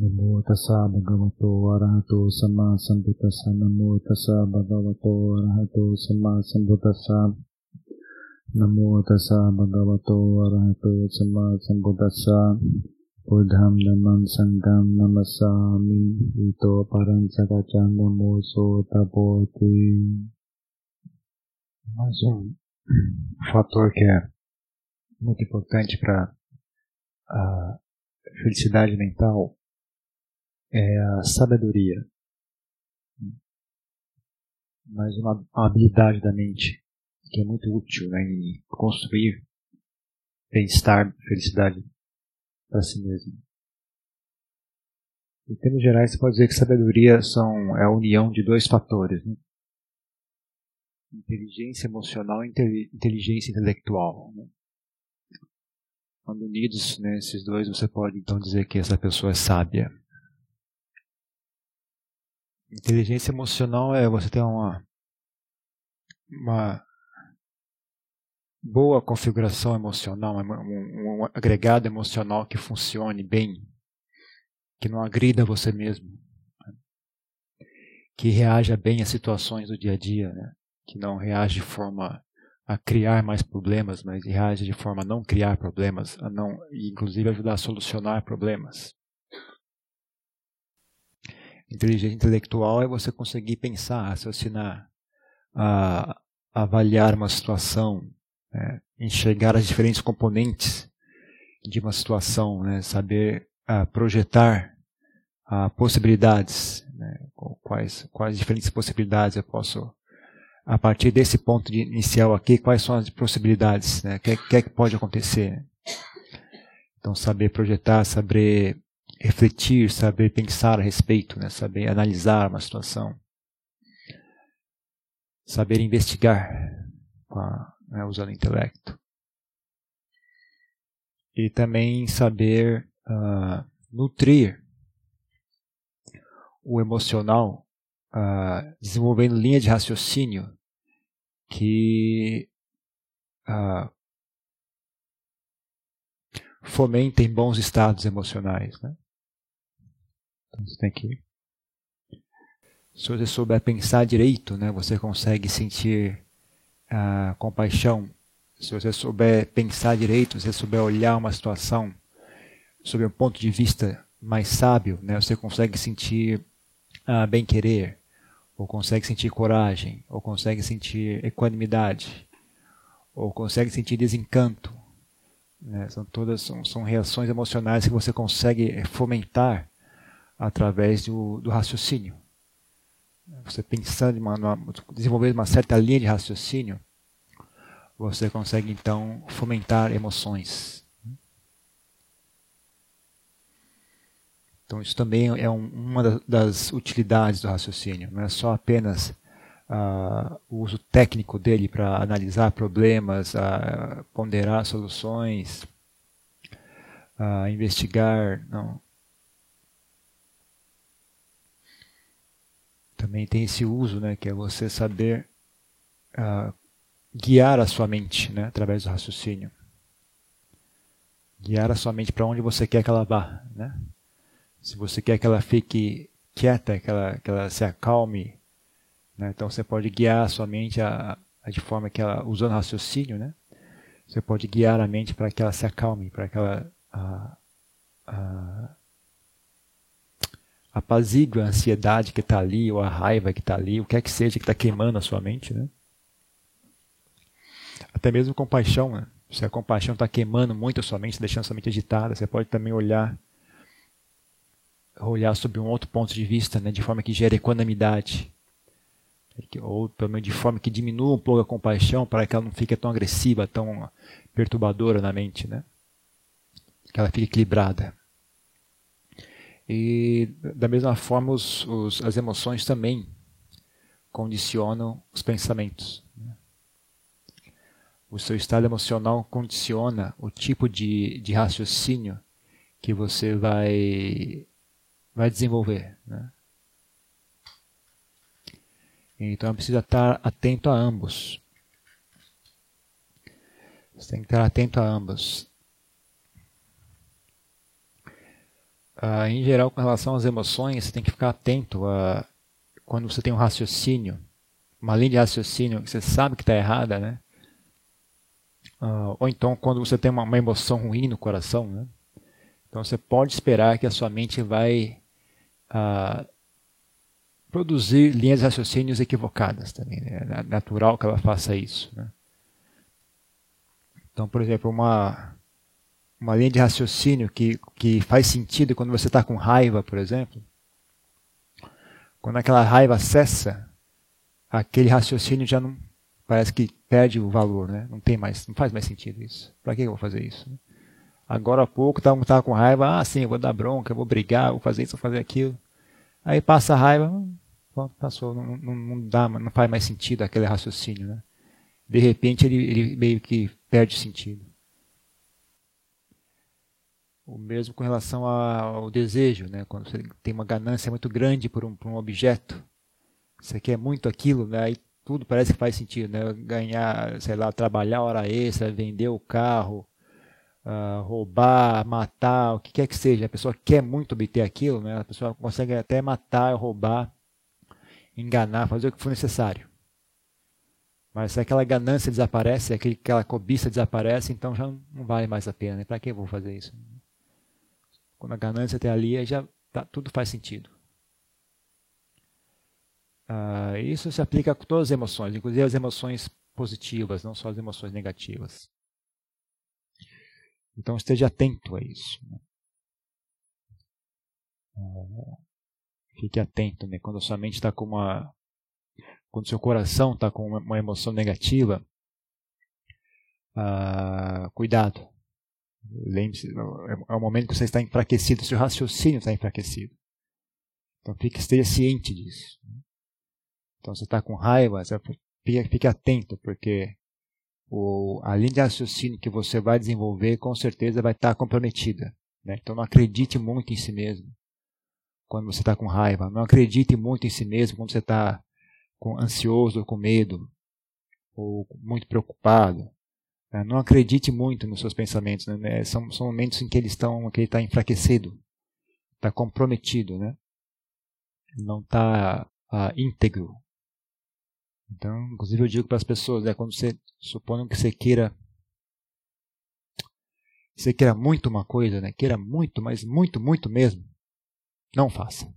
नमो तसा भगवतो अरहतो सम्मा संबुतसा नमो तसा भगवतो अरहतो सम्मा संबुतसा नमो तसा भगवतो अरहतो सम्मा संबुतसा बुद्धं धम्मं संघं नमसामि इतो परं सकचं नमो सोतपोति Mas um fator que é muito importante para a ah, felicidade mental. É a sabedoria. Mais uma, habilidade da mente que é muito útil né, em construir bem-estar, felicidade para si mesmo. Em termos gerais, você pode dizer que sabedoria são, é a união de dois fatores. Né? Inteligência emocional e inteligência intelectual. Né? Quando unidos, né, esses dois, você pode então dizer que essa pessoa é sábia. Inteligência emocional é você ter uma, uma boa configuração emocional, um, um, agregado emocional que funcione bem, que não agrida você mesmo, né? que reaja bem às situações do dia a dia, né? que não reage de forma a criar mais problemas, mas reage de forma a não criar problemas, a não, inclusive ajudar a solucionar problemas. Inteligência intelectual é você conseguir pensar, raciocinar, a, avaliar uma situação, né, enxergar as diferentes componentes de uma situação, né, saber uh, projetar uh, possibilidades, né, quais, quais diferentes possibilidades eu posso, a partir desse ponto de inicial aqui, quais são as possibilidades, né, o que, que, é que pode acontecer. Então, saber projetar, saber refletir, saber pensar a respeito, né, saber analisar uma situação, saber investigar a né, usando o intelecto. E também saber uh, nutrir o emocional, uh, desenvolvendo linha de raciocínio que uh, fomentem bons estados emocionais. Né? Então você tem que. Se você souber pensar direito, né, você consegue sentir a compaixão, se você souber pensar direito, se você souber olhar uma situação sob um ponto de vista mais sábio, né, você consegue sentir ah, bem-querer, ou consegue sentir coragem, ou consegue sentir equanimidade, ou consegue sentir desencanto. Né, são todas são, são reações emocionais que você consegue fomentar através do, do raciocínio você pensando, uma, desenvolvendo uma certa linha de raciocínio, você consegue então fomentar emoções. Então isso também é um, uma das utilidades do raciocínio. Não é só apenas uh, o uso técnico dele para analisar problemas, uh, ponderar soluções, uh, investigar. Não. Também tem esse uso, né, que é você saber uh, guiar a sua mente, né, através do raciocínio. Guiar a sua mente para onde você quer que ela vá, né? Se você quer que ela fique quieta, que ela, que ela se acalme, né? então você pode guiar a sua mente a, a de forma que ela, usando raciocínio, né? Você pode guiar a mente para que ela se acalme, para que ela a, a, apazigue a ansiedade que está ali, ou a raiva que está ali, o que é que seja que está queimando a sua mente. Né? Até mesmo compaixão. Né? Se a compaixão está queimando muito a sua mente, deixando a sua mente agitada, você pode também olhar olhar sob um outro ponto de vista, né, de forma que gere equanimidade. Ou pelo menos de forma que diminua um pouco a compaixão para que ela não fique tão agressiva, tão perturbadora na mente. Né? Que ela fique equilibrada. E da mesma forma, os, os, as emoções também condicionam os pensamentos. Né? O seu estado emocional condiciona o tipo de, de raciocínio que você vai, vai desenvolver. Né? Então precisa estar atento a ambos. Você tem que estar atento a ambos. Uh, em geral, com relação às emoções, você tem que ficar atento a quando você tem um raciocínio, uma linha de raciocínio que você sabe que está errada, né? Uh, ou então quando você tem uma, uma, emoção ruim no coração, né? Então você pode esperar que a sua mente vai uh, produzir linhas de raciocínios equivocadas também. Né? É natural que ela faça isso. Né? Então, por exemplo, uma, uma linha de raciocínio que, que faz sentido quando você está com raiva, por exemplo. Quando aquela raiva cessa, aquele raciocínio já não parece que perde o valor, né? Não tem mais, não faz mais sentido isso. Para que eu vou fazer isso? Agora há pouco estava tava com raiva, ah, sim, eu vou dar bronca, eu vou brigar, vou fazer isso, vou fazer aquilo. Aí passa a raiva, Pronto, passou, não, não, não, dá, não faz mais sentido aquele raciocínio, né? De repente ele, ele meio que perde sentido. O mesmo com relação ao desejo, né? Quando você tem uma ganância muito grande por um, por um objeto, você quer muito aquilo, né? Aí tudo parece que faz sentido, né? Ganhar, sei lá, trabalhar hora extra, vender o carro, uh, roubar, matar, o que quer que seja. A pessoa quer muito obter aquilo, né? A pessoa consegue até matar, roubar enganar, fazer o que for necessário. Mas se aquela ganância desaparece, aquela cobiça desaparece, então já não vale mais a pena. Para que eu vou fazer isso? Quando a ganância está ali, já tá, tudo faz sentido. Ah, isso se aplica a todas as emoções, inclusive as emoções positivas, não só as emoções negativas. Então esteja atento a isso. Né? Ah, Fique atento, né? Quando a sua mente está com uma. Quando seu coração está com uma emoção negativa, ah, cuidado. Lembre-se, é o momento que você está enfraquecido, seu raciocínio está enfraquecido. Então fique, esteja ciente disso. Então você está com raiva, fique, fique atento, porque o, a linha de raciocínio que você vai desenvolver com certeza vai estar comprometida. Né? Então não acredite muito em si mesmo quando você está com raiva. Não acredite muito em si mesmo quando você está ansioso ou com medo, ou muito preocupado. Né? Não acredite muito nos seus pensamentos. Né? São, são momentos em que ele está enfraquecido, está comprometido, né? não está ah, íntegro. Então, inclusive eu digo para as pessoas, né, quando você supõe que você queira você queira muito uma coisa, né? Queira muito, mas muito, muito mesmo. Não faça.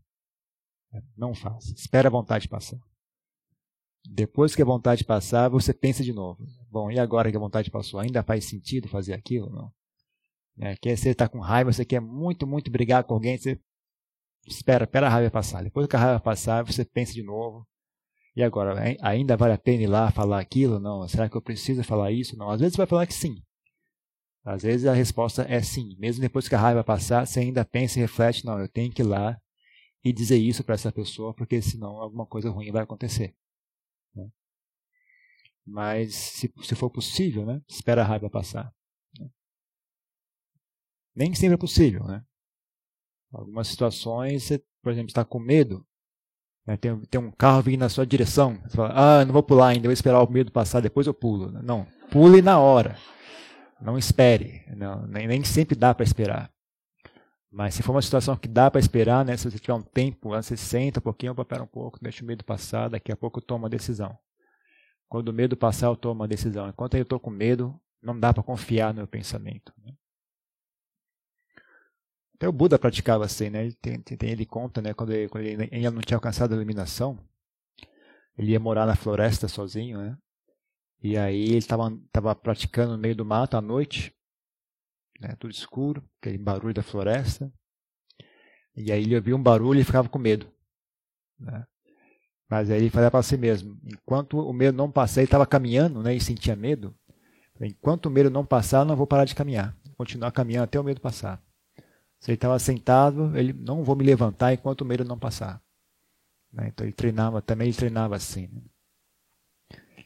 Não faça. Espera a vontade passar. Depois que a vontade passar, você pensa de novo. Bom, e agora que a vontade passou, ainda faz sentido fazer aquilo? Não. É, quer você está com raiva, você quer muito, muito brigar com alguém, você espera, espera a raiva passar. Depois que a raiva passar, você pensa de novo. E agora, ainda vale a pena ir lá falar aquilo? Não. Será que eu preciso falar isso? Não. Às vezes você vai falar que sim. Às vezes a resposta é sim. Mesmo depois que a raiva passar, você ainda pensa e reflete: não, eu tenho que ir lá e dizer isso para essa pessoa, porque senão alguma coisa ruim vai acontecer. Né? Mas, se, se for possível, né, espera a raiva passar. Né? Nem sempre é possível. Né? Algumas situações, você, por exemplo, está com medo, né, tem, tem um carro vindo na sua direção, você fala: ah, não vou pular ainda, vou esperar o medo passar, depois eu pulo. Não, pule na hora. Não espere. Não, nem, nem sempre dá para esperar. Mas se for uma situação que dá para esperar, né, se você tiver um tempo, você senta um pouquinho, espera um pouco, deixa o medo passar, daqui a pouco tomo uma decisão. Quando o medo passar, eu tomo uma decisão. Enquanto eu estou com medo, não dá para confiar no meu pensamento. Né? Até o Buda praticava assim, né? Ele, tem, tem, ele conta, né? Quando, ele, quando ele ainda não tinha alcançado a iluminação, ele ia morar na floresta sozinho, né? E aí ele estava praticando no meio do mato à noite, né, tudo escuro, aquele barulho da floresta. E aí ele ouvia um barulho e ficava com medo. Né? Mas aí ele falava para si mesmo, enquanto o medo não passar, ele estava caminhando né, e sentia medo. Enquanto o medo não passar, eu não vou parar de caminhar. Continuar caminhando até o medo passar. Se ele estava sentado, ele não vou me levantar enquanto o medo não passar. Né? Então ele treinava, também ele treinava assim. Né?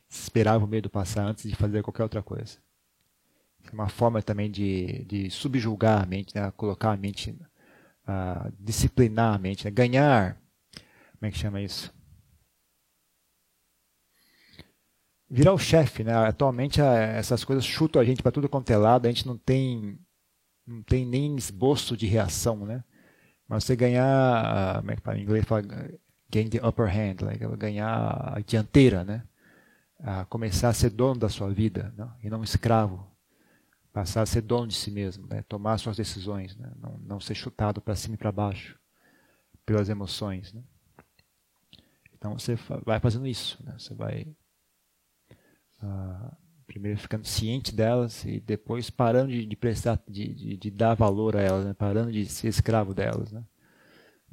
esperava o medo passar antes de fazer qualquer outra coisa. É uma forma também de, de subjugar a mente, né? colocar a mente, uh, disciplinar a mente, né? ganhar. Como é que chama isso? Virar o chefe, né? Atualmente essas coisas chutam a gente para tudo quanto é lado, a gente não tem, não tem nem esboço de reação, né? Mas você ganhar, como é que fala, em inglês fala, gain the upper hand, like, ganhar a dianteira, né? A começar a ser dono da sua vida, não? e não escravo. Passar a ser dono de si mesmo, né? tomar suas decisões, né? não, não ser chutado para cima e para baixo pelas emoções. Né? Então você vai fazendo isso, né? você vai uh, primeiro ficando ciente delas e depois parando de, de prestar, de, de, de, dar valor a elas, né? parando de ser escravo delas. Né?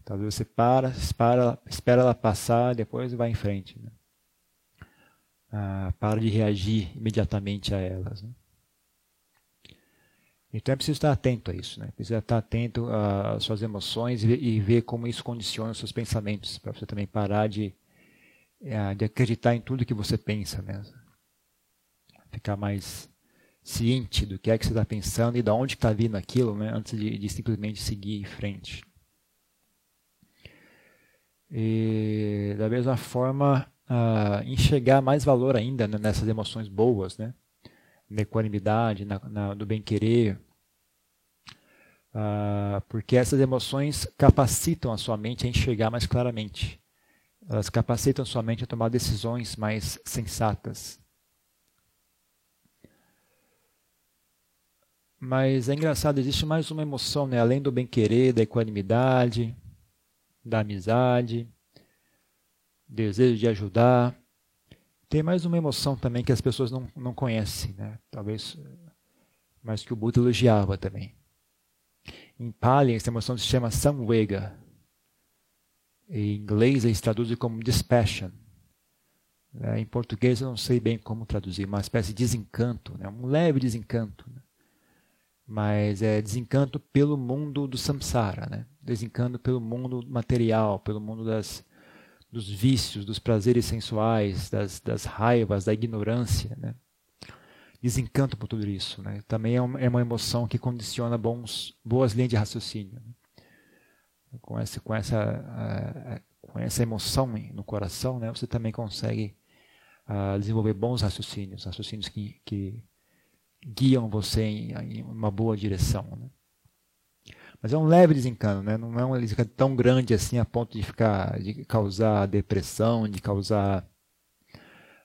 Talvez você para, espera, espera ela passar, depois vai em frente. Né? Ah, para de reagir imediatamente a elas. Né? Então é preciso estar atento a isso, né? precisa estar atento às suas emoções e, e ver como isso condiciona os seus pensamentos, para você também parar de, eh, de acreditar em tudo que você pensa. Né? Ficar mais ciente do que é que você está pensando e de onde está vindo aquilo, né? antes de, de simplesmente seguir em frente. E, da mesma forma, uh, enxergar mais valor ainda né, nessas emoções boas, né? na equanimidade, na, na, do bem-querer, uh, porque essas emoções capacitam a sua mente a enxergar mais claramente. Elas capacitam a sua mente a tomar decisões mais sensatas. Mas é engraçado, existe mais uma emoção, né? além do bem-querer, da equanimidade, da amizade, desejo de ajudar. Tem mais uma emoção também que as pessoas não, não conhecem, né? talvez, mas que o Buda elogiava também. Em Pali, essa emoção se chama samvega. Em inglês, eles traduzem como dispassion. Em português, eu não sei bem como traduzir, uma espécie de desencanto, né? um leve desencanto. Né? Mas é desencanto pelo mundo do samsara, né? desencanto pelo mundo material, pelo mundo das, dos vícios, dos prazeres sensuais, das, das raivas, da ignorância. Né? Desencanto por tudo isso. Né? Também é uma, é uma, emoção que condiciona bons, boas linhas de raciocínio. Né? Com, essa, com, essa, com essa emoção no coração, né, você também consegue uh, desenvolver bons raciocínios, raciocínios que, que guiam você em, em uma boa direção. Né? Mas é um leve desencano, né? não é um desencano tão grande assim a ponto de ficar, de causar depressão, de causar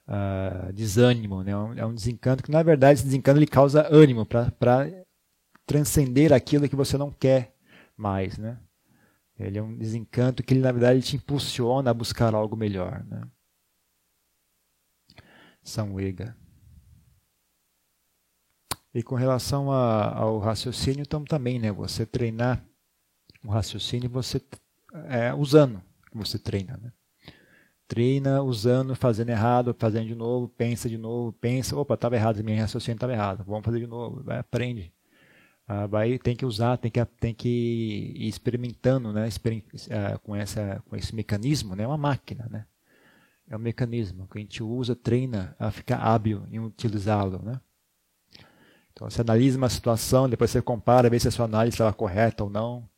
uh, desânimo. Né? É um desencano que, na verdade, esse desencano ele causa ânimo para transcender aquilo que você não quer mais. Né? Ele é um desencanto que, ele, na verdade, te impulsiona a buscar algo melhor. Né? Samvega. E com relação a, ao raciocínio, então também, né? Você treinar o raciocínio, você é, usando, você treina, né? Treina usando, fazendo errado, fazendo de novo, pensa de novo, pensa, opa, estava errado, minha raciocínio estava errado, vamos fazer de novo, vai, aprende. Ah, vai, tem que usar, tem que, tem que ir experimentando, né? Ah, com, essa, com esse mecanismo, né? É uma máquina, né? É um mecanismo que a gente usa, treina a ficar hábil em utilizá-lo, né? Então você analisa uma situação, depois você compara, vê se a sua análise estava correta ou não.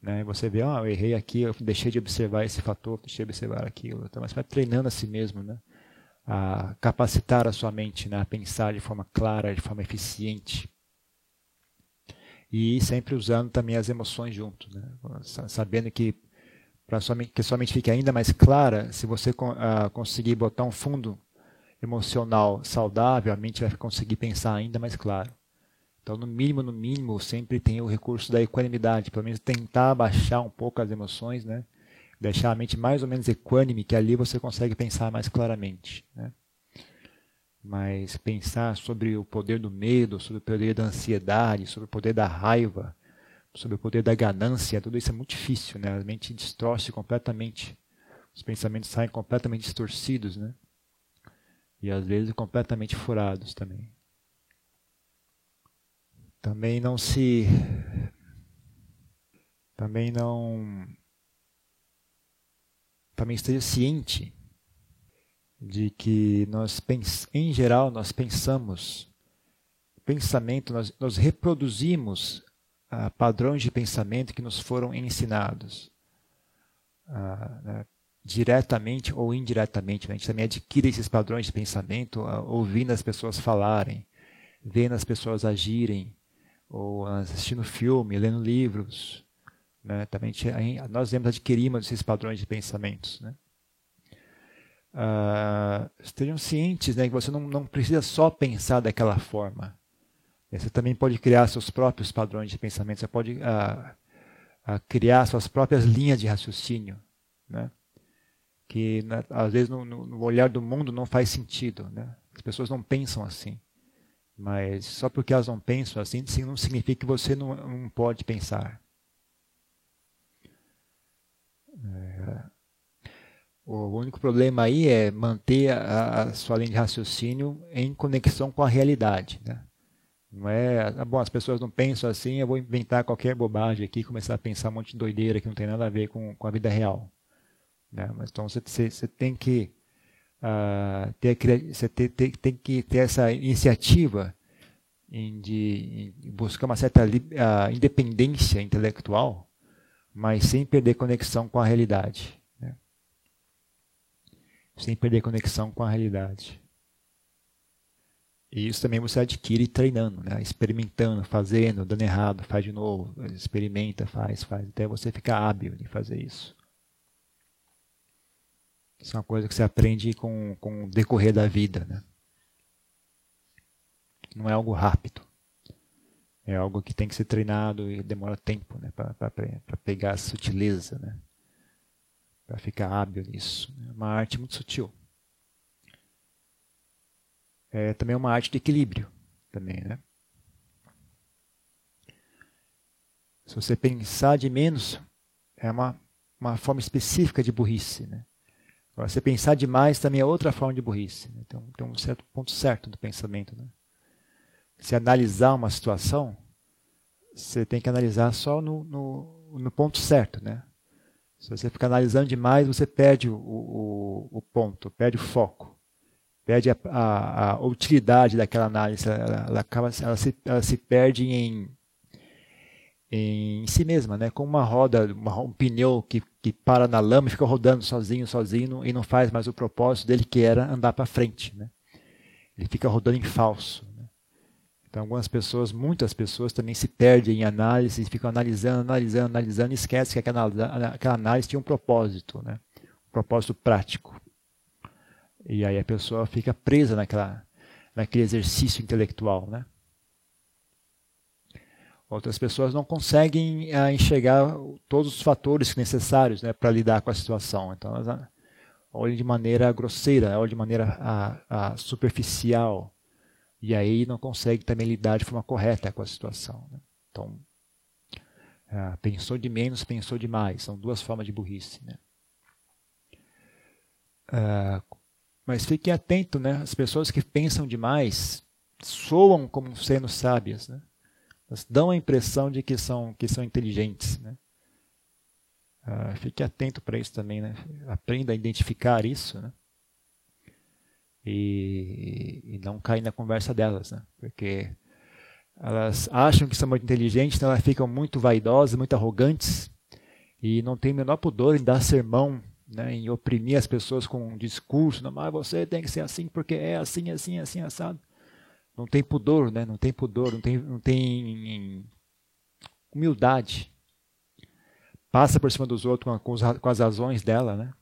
Né? Você vê, ah, eu errei aqui, eu deixei de observar esse fator, deixei de observar aquilo. Então você vai treinando a si mesmo, né? a capacitar a sua mente né? a pensar de forma clara, de forma eficiente. E sempre usando também as emoções junto, né? sabendo que para que sua mente fique ainda mais clara, se você uh, conseguir botar um fundo emocional saudável, a mente vai conseguir pensar ainda mais claro. Então, no mínimo, no mínimo, sempre tem o recurso da equanimidade, pelo menos tentar baixar um pouco as emoções, né? deixar a mente mais ou menos equânime, que ali você consegue pensar mais claramente. Né? Mas pensar sobre o poder do medo, sobre o poder da ansiedade, sobre o poder da raiva, sobre o poder da ganância, tudo isso é muito difícil. Né? A mente distorce completamente. Os pensamentos saem completamente distorcidos. Né? E às vezes completamente furados também. Também não se também não também esteja ciente de que nós em geral nós pensamos pensamento nós, nós reproduzimos ah, padrões de pensamento que nos foram ensinados ah, né? Diretamente ou indiretamente. A gente também adquire esses padrões de pensamento ouvindo as pessoas falarem, vendo as pessoas agirem, ou assistindo filme, lendo livros, Né? Também nós devemos adquirirmos esses padrões de pensamentos. Né? Uh, estejam cientes né, que você não, não precisa só pensar daquela forma. Você também pode criar seus próprios padrões de pensamento, você pode uh, uh, criar suas próprias linhas de raciocínio. Né? Que né, às vezes no, no, olhar do mundo não faz sentido. Né? As pessoas não pensam assim. Mas só porque elas não pensam assim, não significa que você não, não pode pensar. É, o único problema aí é manter a, a, sua linha de raciocínio em conexão com a realidade. Né? Não é, ah, bom, as pessoas não pensam assim, eu vou inventar qualquer bobagem aqui, começar a pensar um monte de doideira que não tem nada a ver com, com a vida real. Né? Mas, então você, você tem que uh, ter, você ter, ter, tem que ter essa iniciativa em, de, em buscar uma certa uh, independência intelectual mas sem perder conexão com a realidade. Né? Sem perder conexão com a realidade. E isso também você adquire treinando, né? experimentando, fazendo, dando errado, faz de novo, experimenta, faz, faz, até você ficar hábil em fazer isso. Isso é uma coisa que você aprende com, com o decorrer da vida. Né? Não é algo rápido. É algo que tem que ser treinado e demora tempo né, para pegar a sutileza, né, para ficar hábil nisso. É uma arte muito sutil. É também uma arte de equilíbrio. Também, né? Se você pensar de menos, é uma, uma forma específica de burrice. Né? Agora, se pensar demais também é outra forma de burrice. Né? Então, tem um certo ponto certo do pensamento. Né? se analisar uma situação, você tem que analisar só no, no, no, ponto certo, né? Se você ficar analisando demais, você perde o, o, o ponto, perde o foco, perde a, a, a utilidade daquela análise, ela, ela, acaba, ela, se, ela se perde em, em si mesma, né? Como uma roda, uma, um pneu que, que para na lama e fica rodando sozinho, sozinho e não faz mais o propósito dele que era andar para frente, né? Ele fica rodando em falso. Então, algumas pessoas, muitas pessoas também se perdem em análise, ficam analisando, analisando, analisando e esquecem que aquela, aquela análise tinha um propósito, né? um propósito prático. E aí a pessoa fica presa naquela, naquele exercício intelectual. Né? Outras pessoas não conseguem uh, enxergar todos os fatores necessários né, para lidar com a situação. Então, elas uh, olham de maneira grosseira, olham de maneira uh, superficial e aí não consegue também lidar de forma correta com a situação. Né? Então, ah, pensou de menos, pensou demais. São duas formas de burrice. Né? Ah, mas fiquem atentos, né? As pessoas que pensam demais soam como sendo sábias, né? Elas dão a impressão de que são, que são inteligentes, né? Ah, fique atento para isso também, né? Aprenda a identificar isso, né? e, e não cair na conversa delas, né? Porque elas acham que são muito inteligentes, então elas ficam muito vaidosas, muito arrogantes e não tem o menor pudor em dar sermão, né, em oprimir as pessoas com um discurso, não, mas você tem que ser assim porque é assim, assim, assim, assado. Não tem pudor, né? Não tem pudor, não tem, não tem humildade. Passa por cima dos outros com, com, com as razões dela, né?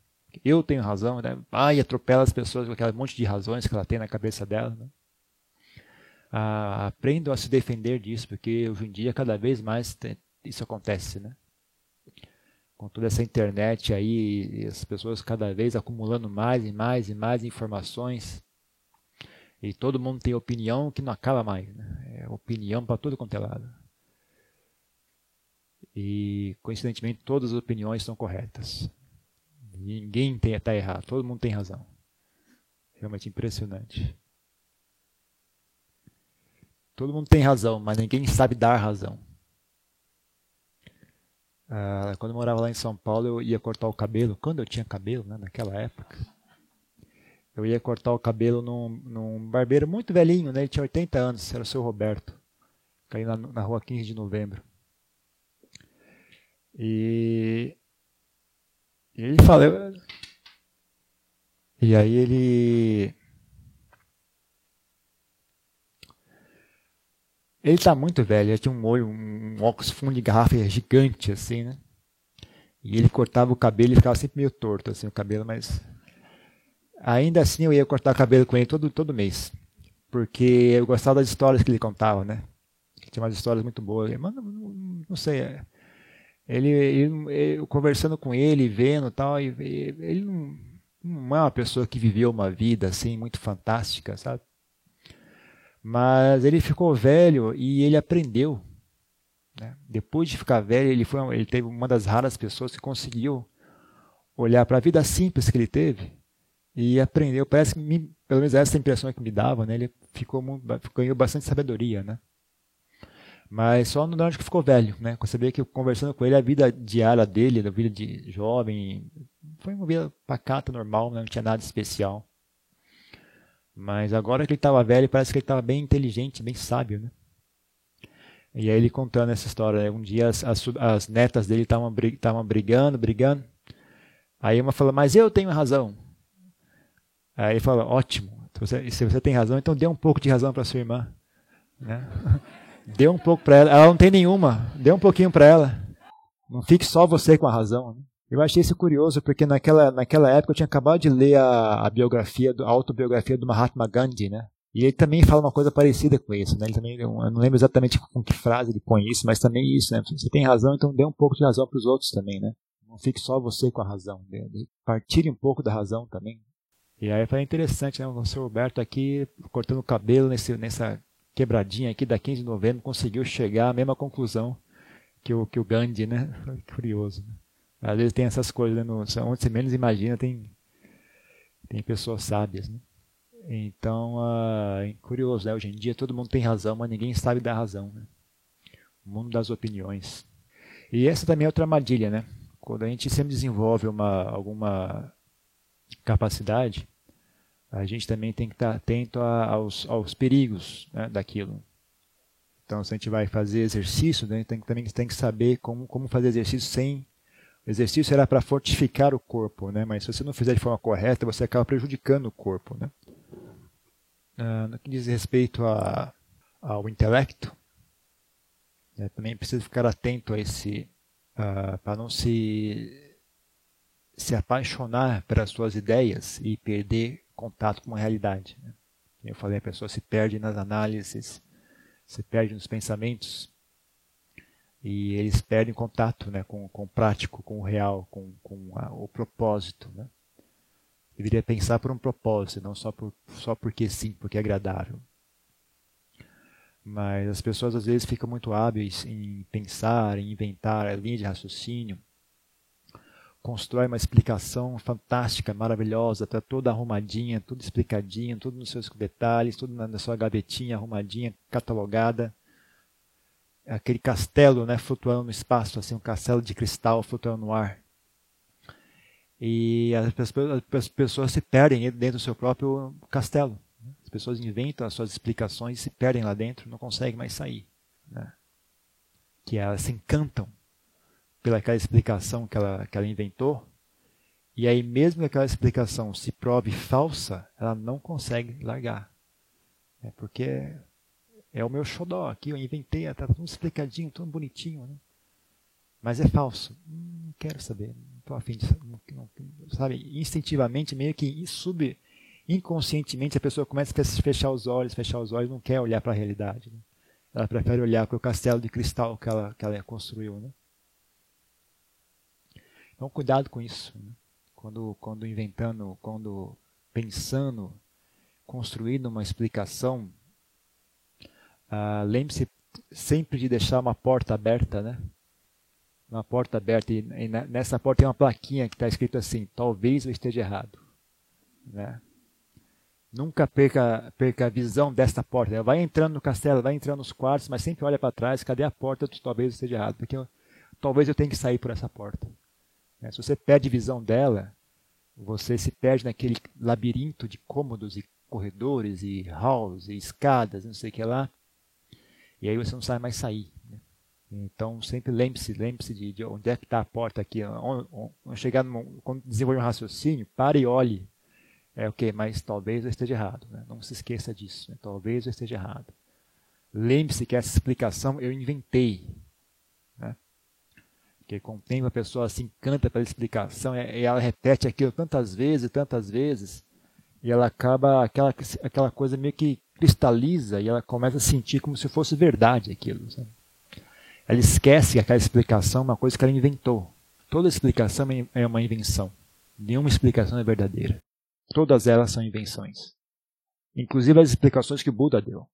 eu tenho razão, né? Ai, atropela as pessoas com aquele monte de razões que ela tem na cabeça dela. Né? Ah, aprendam a se defender disso, porque hoje em dia cada vez mais isso acontece, né? Com toda essa internet aí, as pessoas cada vez acumulando mais e mais e mais informações. E todo mundo tem opinião que não acaba mais. Né? É opinião para tudo quanto é lado. E, coincidentemente, todas as opiniões são corretas. Ninguém está errado, todo mundo tem razão. Realmente impressionante. Todo mundo tem razão, mas ninguém sabe dar razão. Ah, quando eu morava lá em São Paulo, eu ia cortar o cabelo. Quando eu tinha cabelo, né, naquela época, eu ia cortar o cabelo num, num barbeiro muito velhinho, né, ele tinha 80 anos, era o seu Roberto. Caí na, na rua 15 de novembro. E e ele fala. E aí ele. Ele tá muito velho, ele tinha um olho, um óculos fundo de garrafa gigante, assim, né? E ele cortava o cabelo e ficava sempre meio torto, assim, o cabelo, mas. Ainda assim eu ia cortar cabelo com ele todo, todo mês. Porque eu gostava das histórias que ele contava, né? Tinha umas histórias muito boas. Mas não, não, não sei. É, ele, ele, ele, conversando com ele, vendo tal, e, ele não, não é uma pessoa que viveu uma vida assim muito fantástica, sabe? Mas ele ficou velho e ele aprendeu. Né? Depois de ficar velho, ele foi ele teve uma das raras pessoas que conseguiu olhar para a vida simples que ele teve e aprendeu. Parece que me, pelo menos essa impressão que me dava, né? Ele ficou ganhou bastante sabedoria, né? Mas só no ano que ficou velho, né? Vê que conversando com ele, a vida diária dele, a vida de jovem, foi uma vida pacata, normal, né? não tinha nada especial. Mas agora que ele estava velho, parece que ele estava bem inteligente, bem sábio, né? E aí ele contando essa história, né? um dia as, as, as netas dele estavam brigando, brigando. Aí uma falou, mas eu tenho razão. Aí ele fala, ótimo, se você, se você tem razão, então dê um pouco de razão para sua irmã. Né? Dê um pouco para ela. Ela não tem nenhuma. Dê um pouquinho para ela. Não fique só você com a razão. Né? Eu achei isso curioso porque naquela, naquela época eu tinha acabado de ler a, a biografia, a autobiografia do Mahatma Gandhi, né? E ele também fala uma coisa parecida com isso, né? Ele também, eu não lembro exatamente com que frase ele põe isso, mas também isso, né? Você tem razão, então dê um pouco de razão para os outros também, né? Não fique só você com a razão. Né? Partilhe um pouco da razão também. E aí foi interessante, né? O Sr. Roberto aqui cortando o cabelo nesse, nessa quebradinha aqui da 15 de novembro conseguiu chegar à mesma conclusão que o, que o Gandhi, né? Curioso. Né? Às vezes tem essas coisas, né? no, onde você menos imagina tem, tem pessoas sábias, né? Então, uh, curioso, né? Hoje em dia todo mundo tem razão, mas ninguém sabe dar razão, né? O mundo das opiniões. E essa também é outra armadilha, né? Quando a gente sempre desenvolve uma, alguma capacidade, a gente também tem que estar atento a, aos, aos perigos né, daquilo. Então, se a gente vai fazer exercício, né, tem, também tem que saber como, como fazer exercício sem. O exercício era para fortificar o corpo, né, mas se você não fizer de forma correta, você acaba prejudicando o corpo. Né. Ah, no que diz respeito a, ao intelecto, né, também precisa ficar atento a esse. Uh, para não se, se apaixonar pelas suas ideias e perder contato com a realidade. Né? Eu falei, a pessoa se perde nas análises, se perde nos pensamentos e eles perdem contato né, com, com o prático, com o real, com, com a, o propósito. Né? Deveria pensar por um propósito, não só, por, só porque sim, porque é agradável. Mas as pessoas às vezes ficam muito hábeis em pensar, em inventar a linha de raciocínio, constrói uma explicação fantástica, maravilhosa, está toda arrumadinha, tudo explicadinho, tudo nos seus detalhes, tudo na sua gavetinha arrumadinha, catalogada. Aquele castelo né, flutuando no espaço, assim, um castelo de cristal flutuando no ar. E as pessoas, as pessoas se perdem dentro do seu próprio castelo. As pessoas inventam as suas explicações e se perdem lá dentro, não conseguem mais sair. Né? Que elas se encantam pelaquela explicação que ela, que ela inventou, e aí mesmo que aquela explicação se prove falsa, ela não consegue largar. É porque é, o meu xodó aqui, eu inventei, está tudo explicadinho, tudo bonitinho, né? Mas é falso. Hum, não quero saber, não estou afim de não, não, sabe, instintivamente, meio que sub, inconscientemente a pessoa começa a fechar os olhos, fechar os olhos, não quer olhar para a realidade. Né? Ela prefere olhar para o castelo de cristal que ela, que ela construiu, né? Então, cuidado com isso. Né? Quando, quando inventando, quando pensando, construindo uma explicação, ah, lembre-se sempre de deixar uma porta aberta, né? Uma porta aberta e, e nessa porta tem uma plaquinha que está escrito assim: talvez eu esteja errado, né? Nunca perca, perca a visão desta porta. Vai entrando no castelo, vai entrando nos quartos, mas sempre olha para trás. Cadê a porta? Talvez eu esteja errado, porque eu, talvez eu tenha que sair por essa porta. Né? Se você perde visão dela, você se perde naquele labirinto de cômodos e corredores e halls e escadas, não sei o que lá. E aí você não sabe mais sair. Né? Então sempre lembre-se, lembre-se de, de, onde é que está a porta aqui. Onde, chegar num, quando desenvolver um raciocínio, pare e olhe. É o que? Mas talvez eu esteja errado. Né? Não se esqueça disso. Né? Talvez eu esteja errado. Lembre-se que essa explicação eu inventei Porque com o tempo a pessoa se encanta pela explicação e ela repete aquilo tantas vezes, tantas vezes, e ela acaba, aquela, aquela coisa meio que cristaliza e ela começa a sentir como se fosse verdade aquilo. Sabe? Ela esquece que aquela explicação é uma coisa que ela inventou. Toda explicação é uma invenção. Nenhuma explicação é verdadeira. Todas elas são invenções. Inclusive as explicações que o Buda deu.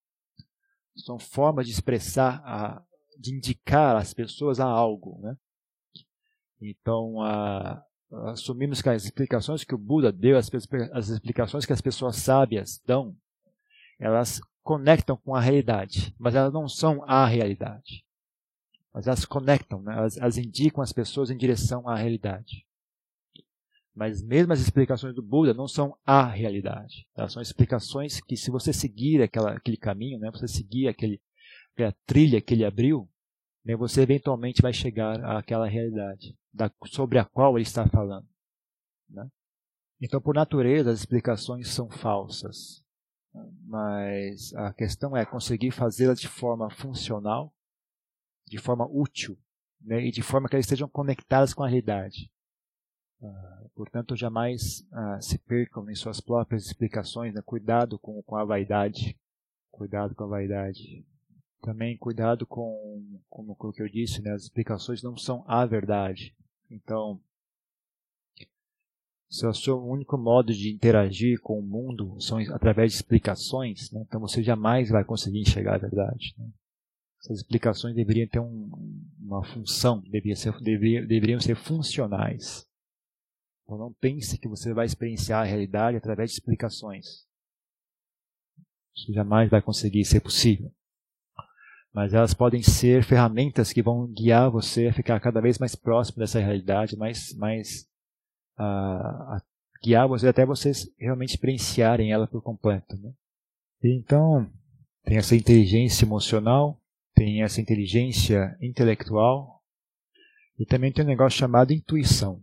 São formas de expressar, a, de indicar às pessoas a algo. Né? Então, a, assumimos que as explicações que o Buda deu, as, as explicações que as pessoas sábias dão, elas conectam com a realidade, mas elas não são a realidade. Mas elas conectam, né? elas, elas indicam as pessoas em direção à realidade. Mas mesmo as explicações do Buda não são a realidade. Elas são explicações que, se você seguir aquela, aquele caminho, né, você seguir aquele, aquela trilha que ele abriu, né, você eventualmente vai chegar àquela realidade da, sobre a qual ele está falando. Né? Então, por natureza, as explicações são falsas. Mas a questão é conseguir fazê-las de forma funcional, de forma útil, né, e de forma que elas estejam conectadas com a realidade. Uh, portanto, jamais uh, se percam em suas próprias explicações. Né? Cuidado com, com a vaidade. Cuidado com a vaidade. Também cuidado com, como, com o que eu disse, né? as explicações não são a verdade. Então, se o seu único modo de interagir com o mundo são através de explicações, né? então você jamais vai conseguir enxergar a verdade. Né? Essas explicações deveriam ter um, uma função, deveriam ser, deveriam, deveriam ser funcionais. Então não pense que você vai experienciar a realidade através de explicações. Isso jamais vai conseguir ser possível. Mas elas podem ser ferramentas que vão guiar você a ficar cada vez mais próximo dessa realidade, mais, mais a, a guiar você até vocês realmente experienciarem ela por completo. Né? Então, tem essa inteligência emocional, tem essa inteligência intelectual e também tem um negócio chamado intuição.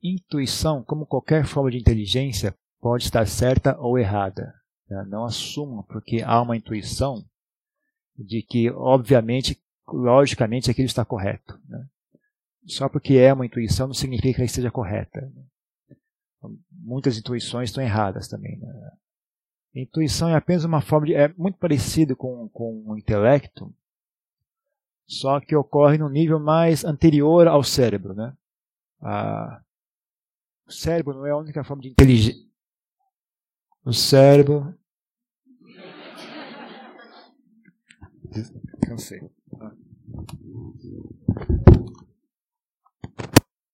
Intuição, como qualquer forma de inteligência, pode estar certa ou errada. Né? Não assuma, porque há uma intuição de que, obviamente, logicamente, aquilo está correto. Né? Só porque é uma intuição não significa que ela esteja correta. Né? Muitas intuições estão erradas também. Né? Intuição é apenas uma forma de. é muito parecido com, com o intelecto, só que ocorre no nível mais anterior ao cérebro. Né? A, o cérebro não é a única forma de inteligência. O cérebro. Cansei. Ah.